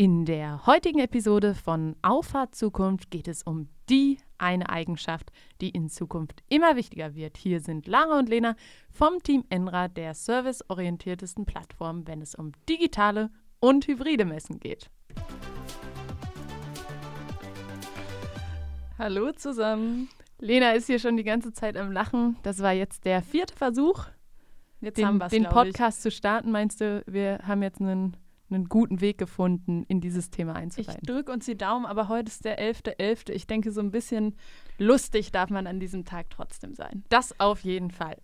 In der heutigen Episode von Auffahrt Zukunft geht es um die eine Eigenschaft, die in Zukunft immer wichtiger wird. Hier sind Lara und Lena vom Team Enra, der serviceorientiertesten Plattform, wenn es um digitale und hybride Messen geht. Hallo zusammen. Lena ist hier schon die ganze Zeit am Lachen. Das war jetzt der vierte Versuch, jetzt den, den Podcast zu starten. Meinst du, wir haben jetzt einen einen guten Weg gefunden, in dieses Thema einzusteigen. Ich drücke uns die Daumen, aber heute ist der 11.11. .11. Ich denke, so ein bisschen lustig darf man an diesem Tag trotzdem sein. Das auf jeden Fall.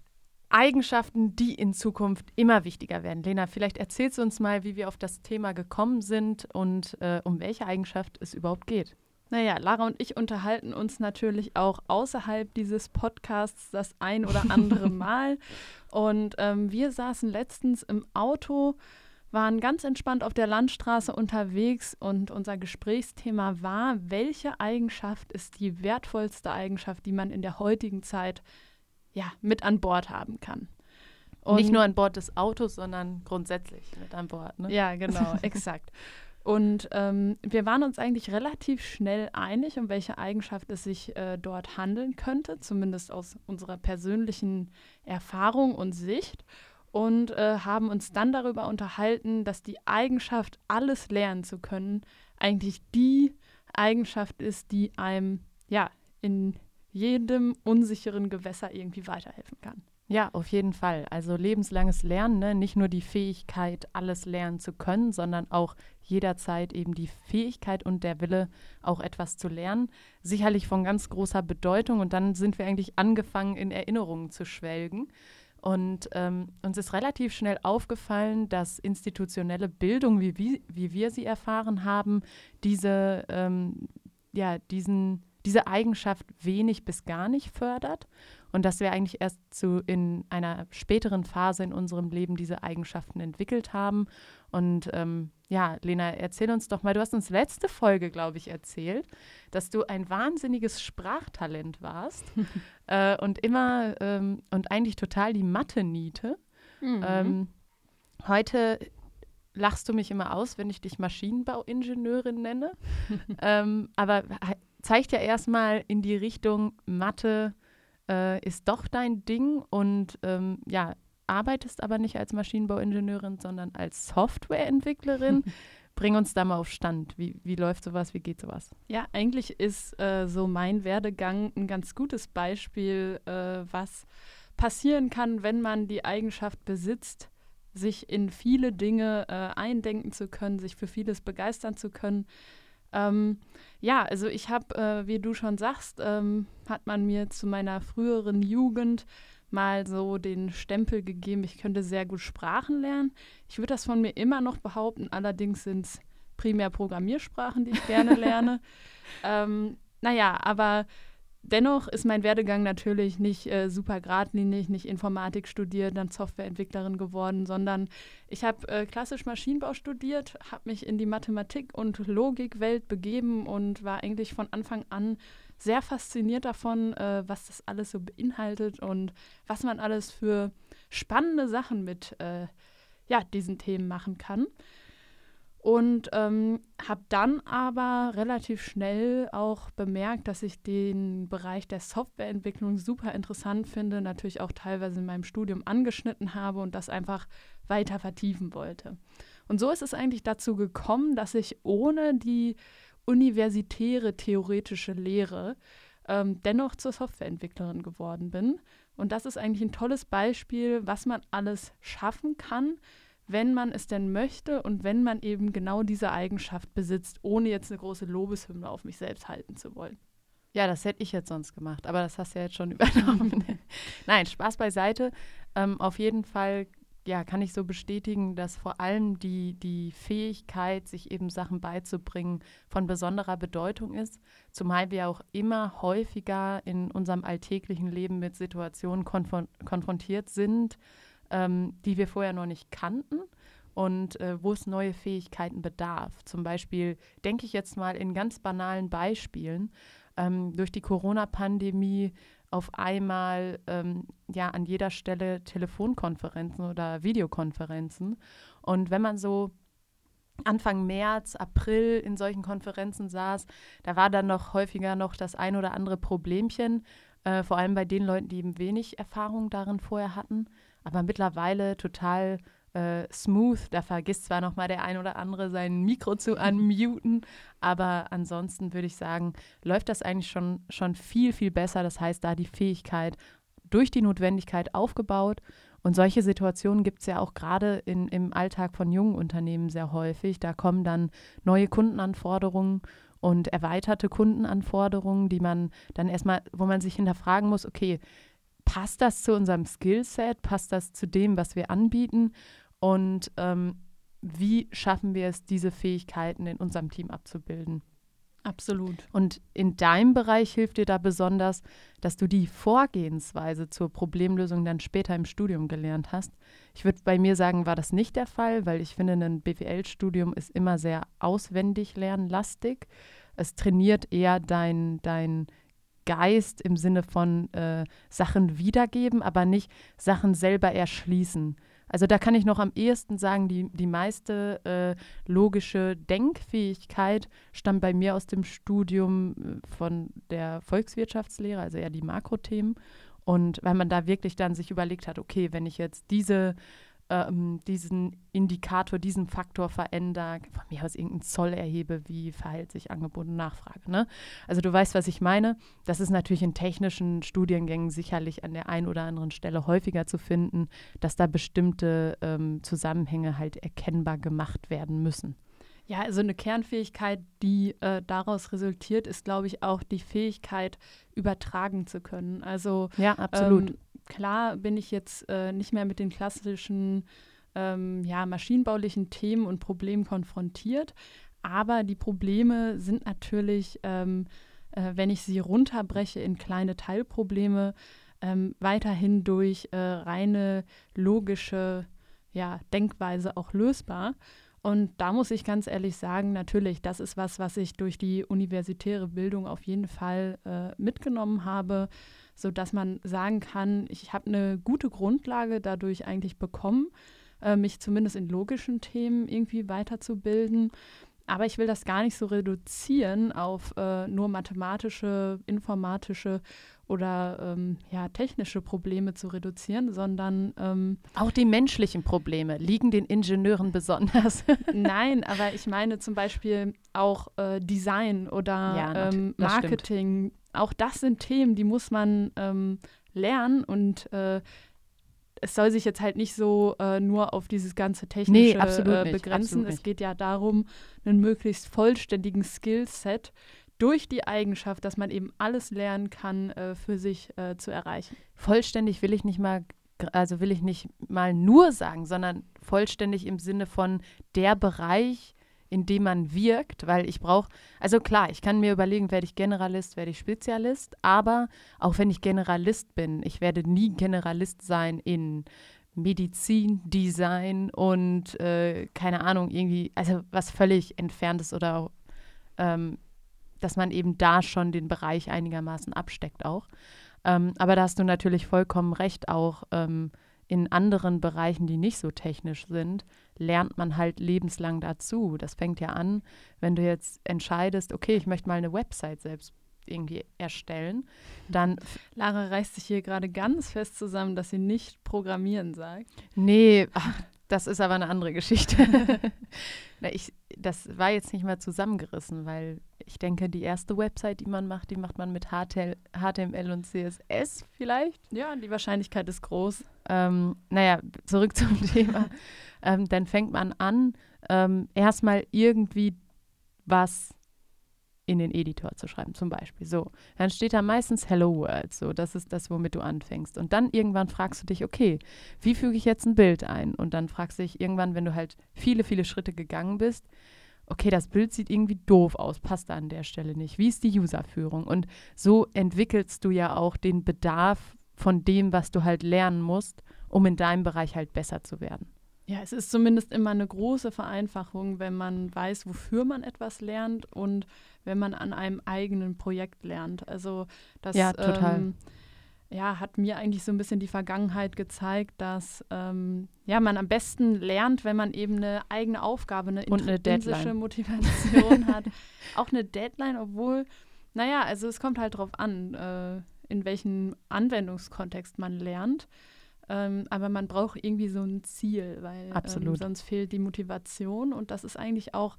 Eigenschaften, die in Zukunft immer wichtiger werden. Lena, vielleicht erzählst du uns mal, wie wir auf das Thema gekommen sind und äh, um welche Eigenschaft es überhaupt geht. Naja, Lara und ich unterhalten uns natürlich auch außerhalb dieses Podcasts das ein oder andere Mal. Und ähm, wir saßen letztens im Auto waren ganz entspannt auf der Landstraße unterwegs und unser Gesprächsthema war, welche Eigenschaft ist die wertvollste Eigenschaft, die man in der heutigen Zeit ja, mit an Bord haben kann. Und Nicht nur an Bord des Autos, sondern grundsätzlich mit an Bord. Ne? Ja, genau, exakt. Und ähm, wir waren uns eigentlich relativ schnell einig, um welche Eigenschaft es sich äh, dort handeln könnte, zumindest aus unserer persönlichen Erfahrung und Sicht und äh, haben uns dann darüber unterhalten, dass die Eigenschaft, alles lernen zu können, eigentlich die Eigenschaft ist, die einem ja in jedem unsicheren Gewässer irgendwie weiterhelfen kann. Ja, auf jeden Fall. Also lebenslanges Lernen, ne? nicht nur die Fähigkeit, alles lernen zu können, sondern auch jederzeit eben die Fähigkeit und der Wille, auch etwas zu lernen. Sicherlich von ganz großer Bedeutung. Und dann sind wir eigentlich angefangen, in Erinnerungen zu schwelgen. Und ähm, uns ist relativ schnell aufgefallen, dass institutionelle Bildung, wie, wie, wie wir sie erfahren haben, diese, ähm, ja, diesen, diese Eigenschaft wenig bis gar nicht fördert und dass wir eigentlich erst zu in einer späteren Phase in unserem Leben diese Eigenschaften entwickelt haben. Und ähm, ja, Lena, erzähl uns doch mal, du hast uns letzte Folge, glaube ich, erzählt, dass du ein wahnsinniges Sprachtalent warst äh, und immer ähm, und eigentlich total die Mathe-Niete. Mhm. Ähm, heute lachst du mich immer aus, wenn ich dich Maschinenbauingenieurin nenne. ähm, aber zeigt ja erstmal in die Richtung Mathe äh, ist doch dein Ding und ähm, ja, arbeitest aber nicht als Maschinenbauingenieurin, sondern als Softwareentwicklerin. Bring uns da mal auf Stand. Wie, wie läuft sowas? Wie geht sowas? Ja, eigentlich ist äh, so mein Werdegang ein ganz gutes Beispiel, äh, was passieren kann, wenn man die Eigenschaft besitzt, sich in viele Dinge äh, eindenken zu können, sich für vieles begeistern zu können. Ähm, ja, also ich habe, äh, wie du schon sagst, ähm, hat man mir zu meiner früheren Jugend mal so den Stempel gegeben, ich könnte sehr gut Sprachen lernen. Ich würde das von mir immer noch behaupten, allerdings sind es primär Programmiersprachen, die ich gerne lerne. ähm, naja, aber dennoch ist mein Werdegang natürlich nicht äh, super geradlinig, nicht Informatik studiert, dann Softwareentwicklerin geworden, sondern ich habe äh, klassisch Maschinenbau studiert, habe mich in die Mathematik- und Logikwelt begeben und war eigentlich von Anfang an sehr fasziniert davon, äh, was das alles so beinhaltet und was man alles für spannende Sachen mit äh, ja, diesen Themen machen kann. Und ähm, habe dann aber relativ schnell auch bemerkt, dass ich den Bereich der Softwareentwicklung super interessant finde, natürlich auch teilweise in meinem Studium angeschnitten habe und das einfach weiter vertiefen wollte. Und so ist es eigentlich dazu gekommen, dass ich ohne die universitäre theoretische Lehre ähm, dennoch zur Softwareentwicklerin geworden bin. Und das ist eigentlich ein tolles Beispiel, was man alles schaffen kann, wenn man es denn möchte und wenn man eben genau diese Eigenschaft besitzt, ohne jetzt eine große Lobeshymne auf mich selbst halten zu wollen. Ja, das hätte ich jetzt sonst gemacht, aber das hast du ja jetzt schon übernommen. Nein, Spaß beiseite. Ähm, auf jeden Fall ja, kann ich so bestätigen, dass vor allem die, die Fähigkeit, sich eben Sachen beizubringen, von besonderer Bedeutung ist. Zumal wir auch immer häufiger in unserem alltäglichen Leben mit Situationen konfron konfrontiert sind, ähm, die wir vorher noch nicht kannten und äh, wo es neue Fähigkeiten bedarf. Zum Beispiel denke ich jetzt mal in ganz banalen Beispielen. Ähm, durch die Corona-Pandemie auf einmal ähm, ja an jeder Stelle Telefonkonferenzen oder Videokonferenzen. Und wenn man so Anfang März, April in solchen Konferenzen saß, da war dann noch häufiger noch das ein oder andere Problemchen, äh, vor allem bei den Leuten, die eben wenig Erfahrung darin vorher hatten. Aber mittlerweile total äh, smooth. Da vergisst zwar noch mal der ein oder andere sein Mikro zu unmuten, aber ansonsten würde ich sagen, läuft das eigentlich schon, schon viel, viel besser. Das heißt, da die Fähigkeit durch die Notwendigkeit aufgebaut. Und solche Situationen gibt es ja auch gerade im Alltag von jungen Unternehmen sehr häufig. Da kommen dann neue Kundenanforderungen und erweiterte Kundenanforderungen, die man dann erstmal, wo man sich hinterfragen muss, okay, passt das zu unserem Skillset, passt das zu dem, was wir anbieten und ähm, wie schaffen wir es, diese Fähigkeiten in unserem Team abzubilden? Absolut. Und in deinem Bereich hilft dir da besonders, dass du die Vorgehensweise zur Problemlösung dann später im Studium gelernt hast. Ich würde bei mir sagen, war das nicht der Fall, weil ich finde, ein BWL-Studium ist immer sehr auswendig lernlastig. Es trainiert eher dein, dein Geist im Sinne von äh, Sachen wiedergeben, aber nicht Sachen selber erschließen. Also da kann ich noch am ehesten sagen, die, die meiste äh, logische Denkfähigkeit stammt bei mir aus dem Studium äh, von der Volkswirtschaftslehre, also eher die Makrothemen. Und weil man da wirklich dann sich überlegt hat, okay, wenn ich jetzt diese ähm, diesen Indikator, diesen Faktor verändere, von mir aus irgendeinen Zoll erhebe, wie verhält sich Angebot und Nachfrage. Ne? Also du weißt, was ich meine. Das ist natürlich in technischen Studiengängen sicherlich an der einen oder anderen Stelle häufiger zu finden, dass da bestimmte ähm, Zusammenhänge halt erkennbar gemacht werden müssen. Ja, also eine Kernfähigkeit, die äh, daraus resultiert, ist, glaube ich, auch die Fähigkeit, übertragen zu können. Also ja, absolut. Ähm, klar bin ich jetzt äh, nicht mehr mit den klassischen ähm, ja, maschinenbaulichen Themen und Problemen konfrontiert, aber die Probleme sind natürlich, ähm, äh, wenn ich sie runterbreche in kleine Teilprobleme, ähm, weiterhin durch äh, reine logische ja, Denkweise auch lösbar. Und da muss ich ganz ehrlich sagen, natürlich, das ist was, was ich durch die universitäre Bildung auf jeden Fall äh, mitgenommen habe sodass man sagen kann, ich habe eine gute Grundlage dadurch eigentlich bekommen, äh, mich zumindest in logischen Themen irgendwie weiterzubilden. Aber ich will das gar nicht so reduzieren auf äh, nur mathematische, informatische oder ähm, ja, technische Probleme zu reduzieren, sondern ähm, auch die menschlichen Probleme liegen den Ingenieuren besonders. Nein, aber ich meine zum Beispiel auch äh, Design oder ja, ähm, Marketing. Stimmt. Auch das sind Themen, die muss man ähm, lernen und äh, es soll sich jetzt halt nicht so äh, nur auf dieses ganze Technische nee, äh, begrenzen. Es geht ja darum, einen möglichst vollständigen Skillset durch die Eigenschaft, dass man eben alles lernen kann, äh, für sich äh, zu erreichen. Vollständig will ich nicht mal, also will ich nicht mal nur sagen, sondern vollständig im Sinne von der Bereich, in dem man wirkt, weil ich brauche, also klar, ich kann mir überlegen, werde ich Generalist, werde ich Spezialist, aber auch wenn ich Generalist bin, ich werde nie Generalist sein in Medizin, Design und äh, keine Ahnung, irgendwie, also was völlig entferntes oder ähm, dass man eben da schon den Bereich einigermaßen absteckt auch. Ähm, aber da hast du natürlich vollkommen recht, auch ähm, in anderen Bereichen, die nicht so technisch sind, lernt man halt lebenslang dazu. Das fängt ja an, wenn du jetzt entscheidest, okay, ich möchte mal eine Website selbst irgendwie erstellen, dann. Lara reißt sich hier gerade ganz fest zusammen, dass sie nicht programmieren sagt. Nee, ach, das ist aber eine andere Geschichte. Na, ich, das war jetzt nicht mal zusammengerissen, weil ich denke, die erste Website, die man macht, die macht man mit HTML und CSS vielleicht. Ja, die Wahrscheinlichkeit ist groß. Ähm, naja, zurück zum Thema. ähm, dann fängt man an, ähm, erstmal irgendwie was in den Editor zu schreiben, zum Beispiel. So, dann steht da meistens Hello World, so, das ist das, womit du anfängst. Und dann irgendwann fragst du dich, okay, wie füge ich jetzt ein Bild ein? Und dann fragst du dich irgendwann, wenn du halt viele, viele Schritte gegangen bist, okay, das Bild sieht irgendwie doof aus, passt da an der Stelle nicht. Wie ist die Userführung? Und so entwickelst du ja auch den Bedarf von dem, was du halt lernen musst, um in deinem Bereich halt besser zu werden. Ja, es ist zumindest immer eine große Vereinfachung, wenn man weiß, wofür man etwas lernt und wenn man an einem eigenen Projekt lernt. Also das ja, total. Ähm, ja, hat mir eigentlich so ein bisschen die Vergangenheit gezeigt, dass ähm, ja, man am besten lernt, wenn man eben eine eigene Aufgabe, eine Und eine intrinsische Deadline. Motivation hat. Auch eine Deadline, obwohl, naja, also es kommt halt drauf an, äh, in welchem Anwendungskontext man lernt. Ähm, aber man braucht irgendwie so ein Ziel, weil ähm, sonst fehlt die Motivation. Und das ist eigentlich auch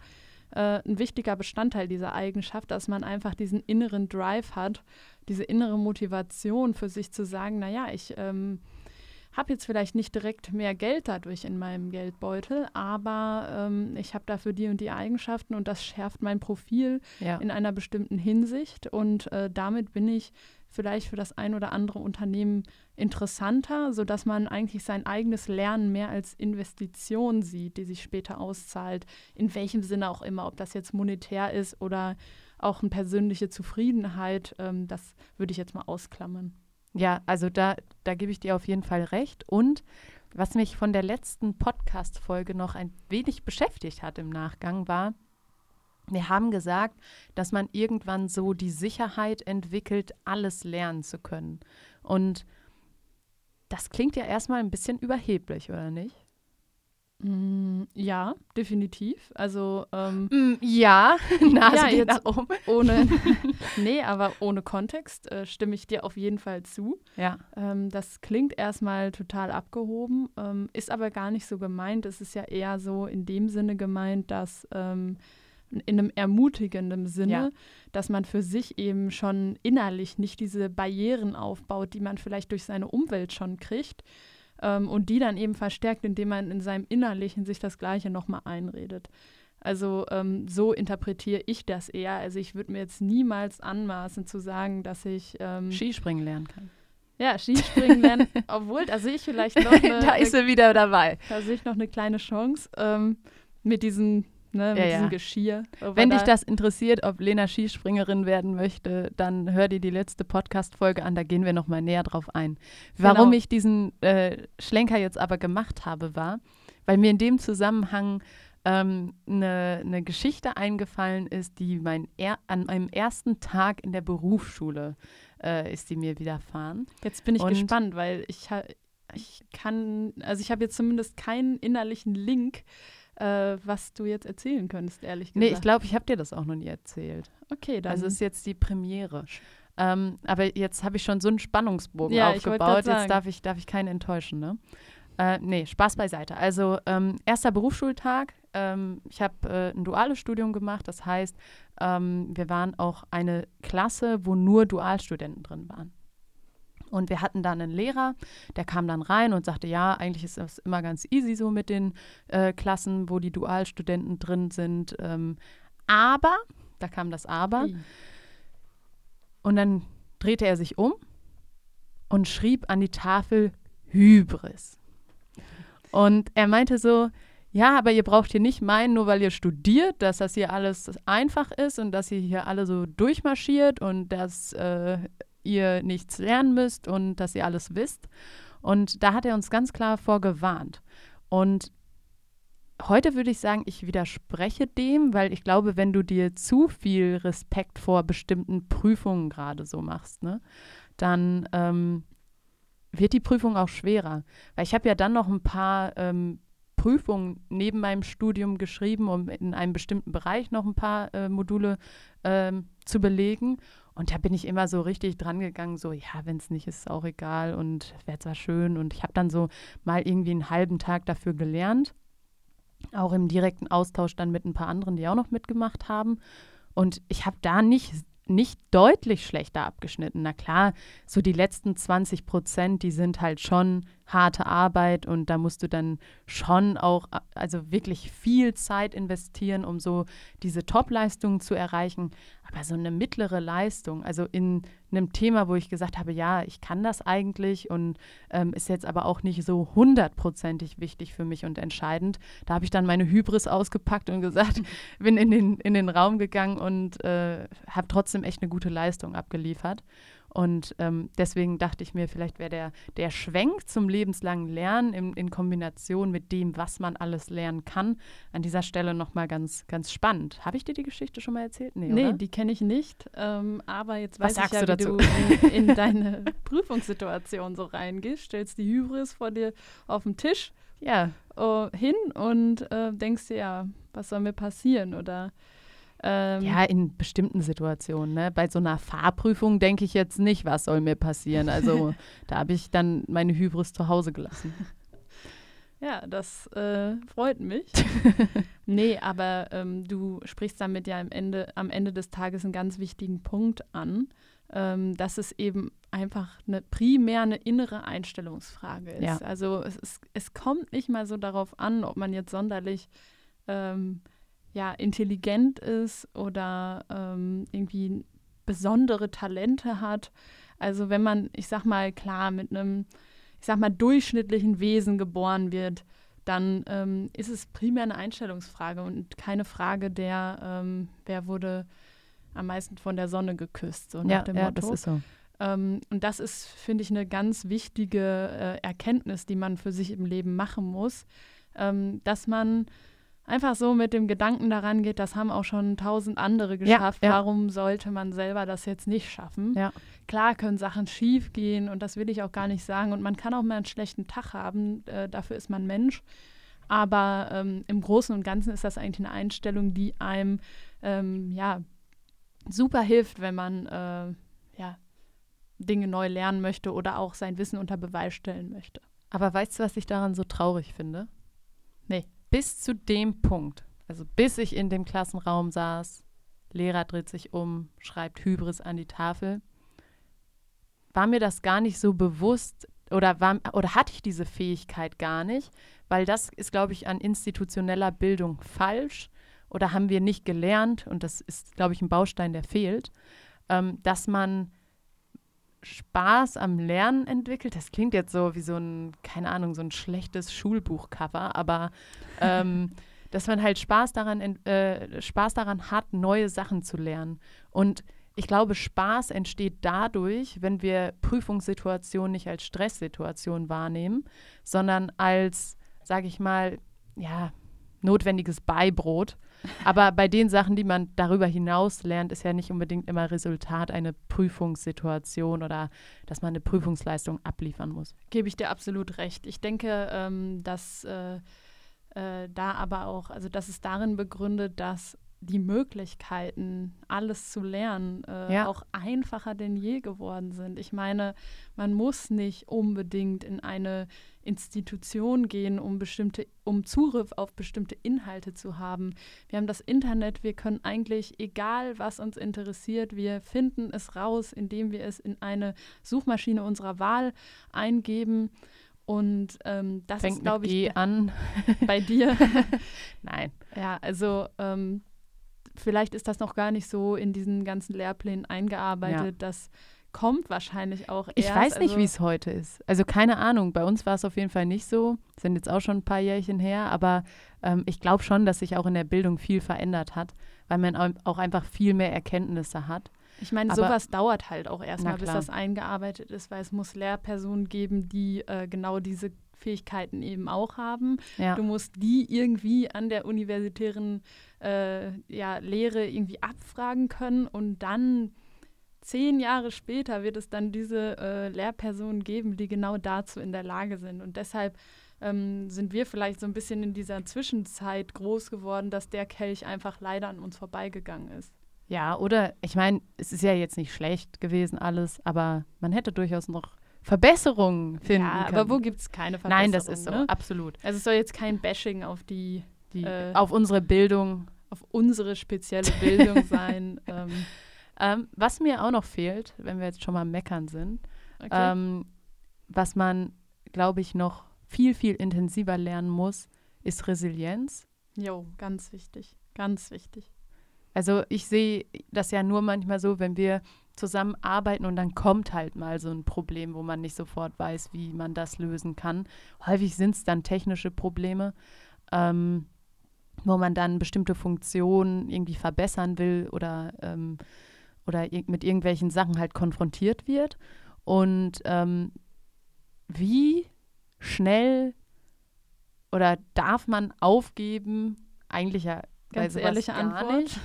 äh, ein wichtiger Bestandteil dieser Eigenschaft, dass man einfach diesen inneren Drive hat, diese innere Motivation für sich zu sagen, naja, ich ähm, habe jetzt vielleicht nicht direkt mehr Geld dadurch in meinem Geldbeutel, aber ähm, ich habe dafür die und die Eigenschaften und das schärft mein Profil Ja. in einer bestimmten Hinsicht und äh, damit bin ich vielleicht für das ein oder andere Unternehmen interessanter, sodass man eigentlich sein eigenes Lernen mehr als Investition sieht, die sich später auszahlt, in welchem Sinne auch immer, ob das jetzt monetär ist oder auch eine persönliche Zufriedenheit, ähm, das würde ich jetzt mal ausklammern. Ja, also da, da gebe ich dir auf jeden Fall recht. Und was mich von der letzten Podcast-Folge noch ein wenig beschäftigt hat im Nachgang, war, wir haben gesagt, dass man irgendwann so die Sicherheit entwickelt, alles lernen zu können. Und das klingt ja erstmal ein bisschen überheblich, oder nicht? Mm, ja, definitiv. Also ähm, Mm, ja, Nase Ja, geht jetzt- nach oben. ohne, nee, aber ohne Kontext äh, stimme ich dir auf jeden Fall zu. Ja, Ähm, das klingt erstmal total abgehoben, ähm, ist aber gar nicht so gemeint. Es ist ja eher so in dem Sinne gemeint, dass ähm, in einem ermutigenden Sinne, Ja. dass man für sich eben schon innerlich nicht diese Barrieren aufbaut, die man vielleicht durch seine Umwelt schon kriegt ähm, und die dann eben verstärkt, indem man in seinem Innerlichen sich das Gleiche nochmal einredet. Also ähm, so interpretiere ich das eher. Also ich würde mir jetzt niemals anmaßen zu sagen, dass ich ähm, Skispringen lernen kann. ja, Skispringen lernen, obwohl, da sehe ich vielleicht noch eine, da ist sie wieder dabei. da sehe ich noch eine kleine Chance ähm, mit diesem, ne, mit Ja, diesem ja. Geschirr. Wenn dich da- das interessiert, ob Lena Skispringerin werden möchte, dann hör dir die letzte Podcast-Folge an, da gehen wir nochmal näher drauf ein. Warum Genau. ich diesen äh, Schlenker jetzt aber gemacht habe, war, weil mir in dem Zusammenhang ähm, eine eine Geschichte eingefallen ist, die mein er an meinem ersten Tag in der Berufsschule äh, ist die mir widerfahren. Jetzt bin ich Und- gespannt, weil ich, ich kann, also ich habe jetzt zumindest keinen innerlichen Link, äh, was du jetzt erzählen könntest, ehrlich gesagt. Nee, ich glaube, ich habe dir das auch noch nie erzählt. Okay, dann. Also es ist jetzt die Premiere. Ähm, aber jetzt habe ich schon so einen Spannungsbogen Ja, aufgebaut. Jetzt darf ich, darf ich keinen enttäuschen, ne? Äh, nee, Spaß beiseite. Also ähm, erster Berufsschultag. Ähm, ich habe äh, ein duales Studium gemacht. Das heißt, ähm, wir waren auch eine Klasse, wo nur Dualstudenten drin waren. Und wir hatten dann einen Lehrer, der kam dann rein und sagte, ja, eigentlich ist das immer ganz easy so mit den äh, Klassen, wo die Dualstudenten drin sind. Ähm, aber, da kam das Aber, und dann drehte er sich um und schrieb an die Tafel Hybris. Und er meinte so, ja, aber ihr braucht hier nicht meinen, nur weil ihr studiert, dass das hier alles einfach ist und dass ihr hier alle so durchmarschiert und dass äh, ihr nichts lernen müsst und dass ihr alles wisst. Und da hat er uns ganz klar vorgewarnt. Und heute würde ich sagen, ich widerspreche dem, weil ich glaube, wenn du dir zu viel Respekt vor bestimmten Prüfungen gerade so machst, ne, dann ähm, wird die Prüfung auch schwerer. Weil ich habe ja dann noch ein paar ähm, Prüfungen neben meinem Studium geschrieben, um in einem bestimmten Bereich noch ein paar äh, Module ähm, zu belegen. Und da bin ich immer so richtig dran gegangen, so, ja, wenn es nicht ist, ist auch egal und wäre zwar schön. Und ich habe dann so mal irgendwie einen halben Tag dafür gelernt. Auch im direkten Austausch dann mit ein paar anderen, die auch noch mitgemacht haben. Und ich habe da nicht, nicht deutlich schlechter abgeschnitten. Na klar, so die letzten 20 Prozent, die sind halt schon harte Arbeit und da musst du dann schon auch, also wirklich viel Zeit investieren, um so diese Top-Leistungen zu erreichen. Aber so eine mittlere Leistung, also in einem Thema, wo ich gesagt habe, ja, ich kann das eigentlich und ähm, ist jetzt aber auch nicht so hundertprozentig wichtig für mich und entscheidend. Da habe ich dann meine Hybris ausgepackt und gesagt, bin in den, in den Raum gegangen und äh, habe trotzdem echt eine gute Leistung abgeliefert. Und ähm, deswegen dachte ich mir, vielleicht wäre der, der Schwenk zum lebenslangen Lernen in, in, Kombination mit dem, was man alles lernen kann, an dieser Stelle nochmal ganz, ganz spannend. Habe ich dir die Geschichte schon mal erzählt? Nee, nee die kenne ich nicht. Ähm, aber jetzt weiß ich ja, du wie dazu? du in, in deine Prüfungssituation so reingehst, stellst die Hybris vor dir auf den Tisch ja. Uh, hin und uh, denkst dir, ja, was soll mir passieren? Oder ähm, ja, in bestimmten Situationen. Ne? Bei so einer Fahrprüfung denke ich jetzt nicht, was soll mir passieren. Also da habe ich dann meine Hybris zu Hause gelassen. Ja, das äh, freut mich. nee, aber ähm, du sprichst damit ja am Ende, am Ende des Tages einen ganz wichtigen Punkt an, ähm, dass es eben einfach eine primär eine innere Einstellungsfrage ist. Ja. Also es, ist, es kommt nicht mal so darauf an, ob man jetzt sonderlich ähm, ja, intelligent ist oder ähm, irgendwie besondere Talente hat. Also wenn man, ich sag mal, klar, mit einem, ich sag mal, durchschnittlichen Wesen geboren wird, dann ähm, ist es primär eine Einstellungsfrage und keine Frage der, ähm, wer wurde am meisten von der Sonne geküsst, so nach ja, dem Motto. Ja, das ist so. Ähm, und das ist, finde ich, eine ganz wichtige äh, Erkenntnis, die man für sich im Leben machen muss, ähm, dass man einfach so mit dem Gedanken daran geht, das haben auch schon tausend andere geschafft. Ja, ja. Warum sollte man selber das jetzt nicht schaffen? Ja. Klar können Sachen schief gehen und das will ich auch gar nicht sagen. Und man kann auch mal einen schlechten Tag haben, äh, dafür ist man Mensch. Aber ähm, im Großen und Ganzen ist das eigentlich eine Einstellung, die einem ähm, ja, super hilft, wenn man äh, ja, Dinge neu lernen möchte oder auch sein Wissen unter Beweis stellen möchte. Aber weißt du, was ich daran so traurig finde? Nee bis zu dem Punkt, also bis ich in dem Klassenraum saß, Lehrer dreht sich um, schreibt Hybris an die Tafel, war mir das gar nicht so bewusst oder, war, oder hatte ich diese Fähigkeit gar nicht, weil das ist, glaube ich, an institutioneller Bildung falsch oder haben wir nicht gelernt, und das ist, glaube ich, ein Baustein, der fehlt, ähm, dass man Spaß am Lernen entwickelt. Das klingt jetzt so wie so ein, keine Ahnung, so ein schlechtes Schulbuchcover, aber ähm, dass man halt Spaß daran, äh, Spaß daran hat, neue Sachen zu lernen. Und ich glaube, Spaß entsteht dadurch, wenn wir Prüfungssituationen nicht als Stresssituation wahrnehmen, sondern als, sage ich mal, ja, notwendiges Beibrot. Aber bei den Sachen, die man darüber hinaus lernt, ist ja nicht unbedingt immer Resultat einer Prüfungssituation oder dass man eine Prüfungsleistung abliefern muss. Gebe ich dir absolut recht. Ich denke, ähm, dass äh, äh, da aber auch, also dass es darin begründet, dass die Möglichkeiten, alles zu lernen, äh, ja. auch einfacher denn je geworden sind. Ich meine, man muss nicht unbedingt in eine Institution gehen, um bestimmte, um Zugriff auf bestimmte Inhalte zu haben. Wir haben das Internet, wir können eigentlich, egal was uns interessiert, wir finden es raus, indem wir es in eine Suchmaschine unserer Wahl eingeben. Und ähm, das Fängt ist, glaube ich, G an. bei dir. Nein. Ja, also ähm, vielleicht ist das noch gar nicht so in diesen ganzen Lehrplänen eingearbeitet, ja. das kommt wahrscheinlich auch erst. Ich weiß nicht, also wie es heute ist. Also keine Ahnung. Bei uns war es auf jeden Fall nicht so. Sind jetzt auch schon ein paar Jährchen her, aber ähm, ich glaube schon, dass sich auch in der Bildung viel verändert hat, weil man auch einfach viel mehr Erkenntnisse hat. Ich meine, sowas dauert halt auch erstmal, bis das eingearbeitet ist, weil es muss Lehrpersonen geben, die äh, genau diese Fähigkeiten eben auch haben. Ja. Du musst die irgendwie an der universitären äh, ja, Lehre irgendwie abfragen können und dann zehn Jahre später wird es dann diese äh, Lehrpersonen geben, die genau dazu in der Lage sind. Und deshalb ähm, sind wir vielleicht so ein bisschen in dieser Zwischenzeit groß geworden, dass der Kelch einfach leider an uns vorbeigegangen ist. Ja, oder ich meine, es ist ja jetzt nicht schlecht gewesen alles, aber man hätte durchaus noch Verbesserungen finden ja, können. aber wo gibt es keine Verbesserungen? Nein, das ist so, ne? absolut. Also es soll jetzt kein Bashing auf die, die äh, auf unsere Bildung, auf unsere spezielle Bildung sein. Ähm. Ähm, was mir auch noch fehlt, wenn wir jetzt schon mal meckern sind, okay. ähm, was man, glaube ich, noch viel, viel intensiver lernen muss, ist Resilienz. Jo, ganz wichtig, ganz wichtig. Also ich sehe das ja nur manchmal so, wenn wir zusammenarbeiten und dann kommt halt mal so ein Problem, wo man nicht sofort weiß, wie man das lösen kann. Häufig sind es dann technische Probleme, ähm, wo man dann bestimmte Funktionen irgendwie verbessern will oder ähm, oder ir mit irgendwelchen Sachen halt konfrontiert wird und ähm, wie schnell oder darf man aufgeben? Eigentlich ja ganz ehrliche Antwort.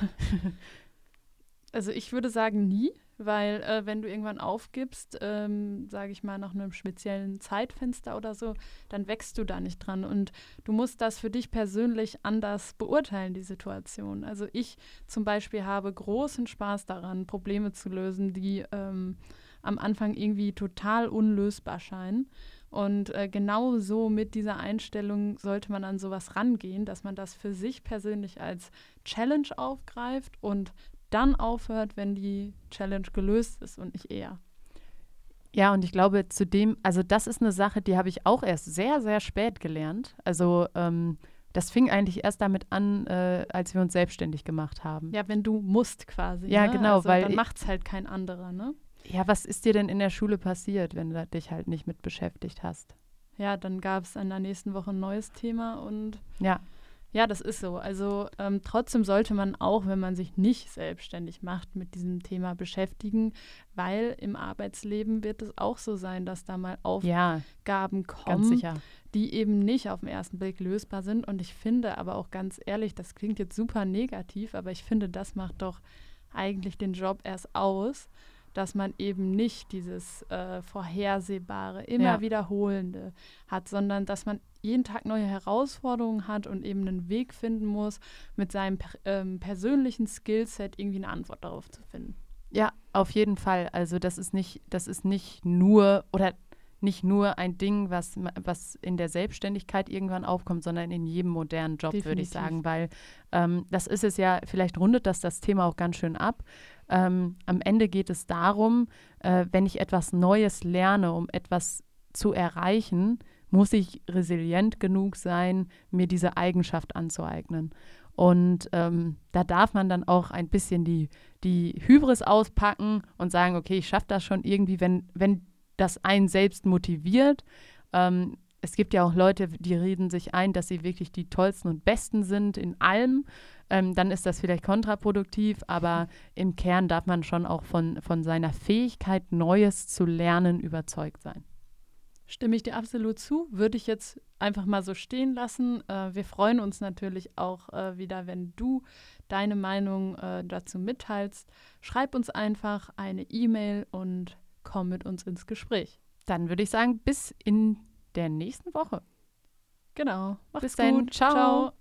also ich würde sagen nie, weil äh, wenn du irgendwann aufgibst, ähm, sage ich mal nach einem speziellen Zeitfenster oder so, dann wächst du da nicht dran und du musst das für dich persönlich anders beurteilen, die Situation. Also ich zum Beispiel habe großen Spaß daran, Probleme zu lösen, die ähm, am Anfang irgendwie total unlösbar scheinen. Und äh, genau so mit dieser Einstellung sollte man an sowas rangehen, dass man das für sich persönlich als Challenge aufgreift und dann aufhört, wenn die Challenge gelöst ist und nicht eher. Ja, und ich glaube, zudem, also das ist eine Sache, die habe ich auch erst sehr, sehr spät gelernt. Also ähm, das fing eigentlich erst damit an, äh, als wir uns selbstständig gemacht haben. Ja, wenn du musst quasi. Ja, ne? genau, also, weil dann macht es halt kein anderer, ne? Ja, was ist dir denn in der Schule passiert, wenn du dich halt nicht mit beschäftigt hast? Ja, dann gab es in der nächsten Woche ein neues Thema und ja. Ja, das ist so. Also ähm, trotzdem sollte man auch, wenn man sich nicht selbstständig macht, mit diesem Thema beschäftigen, weil im Arbeitsleben wird es auch so sein, dass da mal Aufgaben ja, kommen, die eben nicht auf den ersten Blick lösbar sind. Und ich finde aber auch ganz ehrlich, das klingt jetzt super negativ, aber ich finde, das macht doch eigentlich den Job erst aus dass man eben nicht dieses äh, Vorhersehbare, immer ja. Wiederholende hat, sondern dass man jeden Tag neue Herausforderungen hat und eben einen Weg finden muss, mit seinem ähm, persönlichen Skillset irgendwie eine Antwort darauf zu finden. Ja, auf jeden Fall. Also das ist nicht, das ist nicht nur oder nicht nur ein Ding, was, was in der Selbstständigkeit irgendwann aufkommt, sondern in jedem modernen Job, würde ich sagen, weil ähm, das ist es ja, vielleicht rundet das das Thema auch ganz schön ab. Ähm, am Ende geht es darum, äh, wenn ich etwas Neues lerne, um etwas zu erreichen, muss ich resilient genug sein, mir diese Eigenschaft anzueignen. Und ähm, da darf man dann auch ein bisschen die, die Hybris auspacken und sagen, okay, ich schaffe das schon irgendwie, wenn, wenn das einen selbst motiviert. Ähm, es gibt ja auch Leute, die reden sich ein, dass sie wirklich die tollsten und besten sind in allem. Ähm, dann ist das vielleicht kontraproduktiv, aber im Kern darf man schon auch von, von seiner Fähigkeit, Neues zu lernen, überzeugt sein. Stimme ich dir absolut zu. Würde ich jetzt einfach mal so stehen lassen. Äh, wir freuen uns natürlich auch äh, wieder, wenn du deine Meinung äh, dazu mitteilst. Schreib uns einfach eine E-Mail und komm mit uns ins Gespräch. Dann würde ich sagen, bis in der nächsten Woche. Genau. Mach's Bis dann. Ciao. Ciao.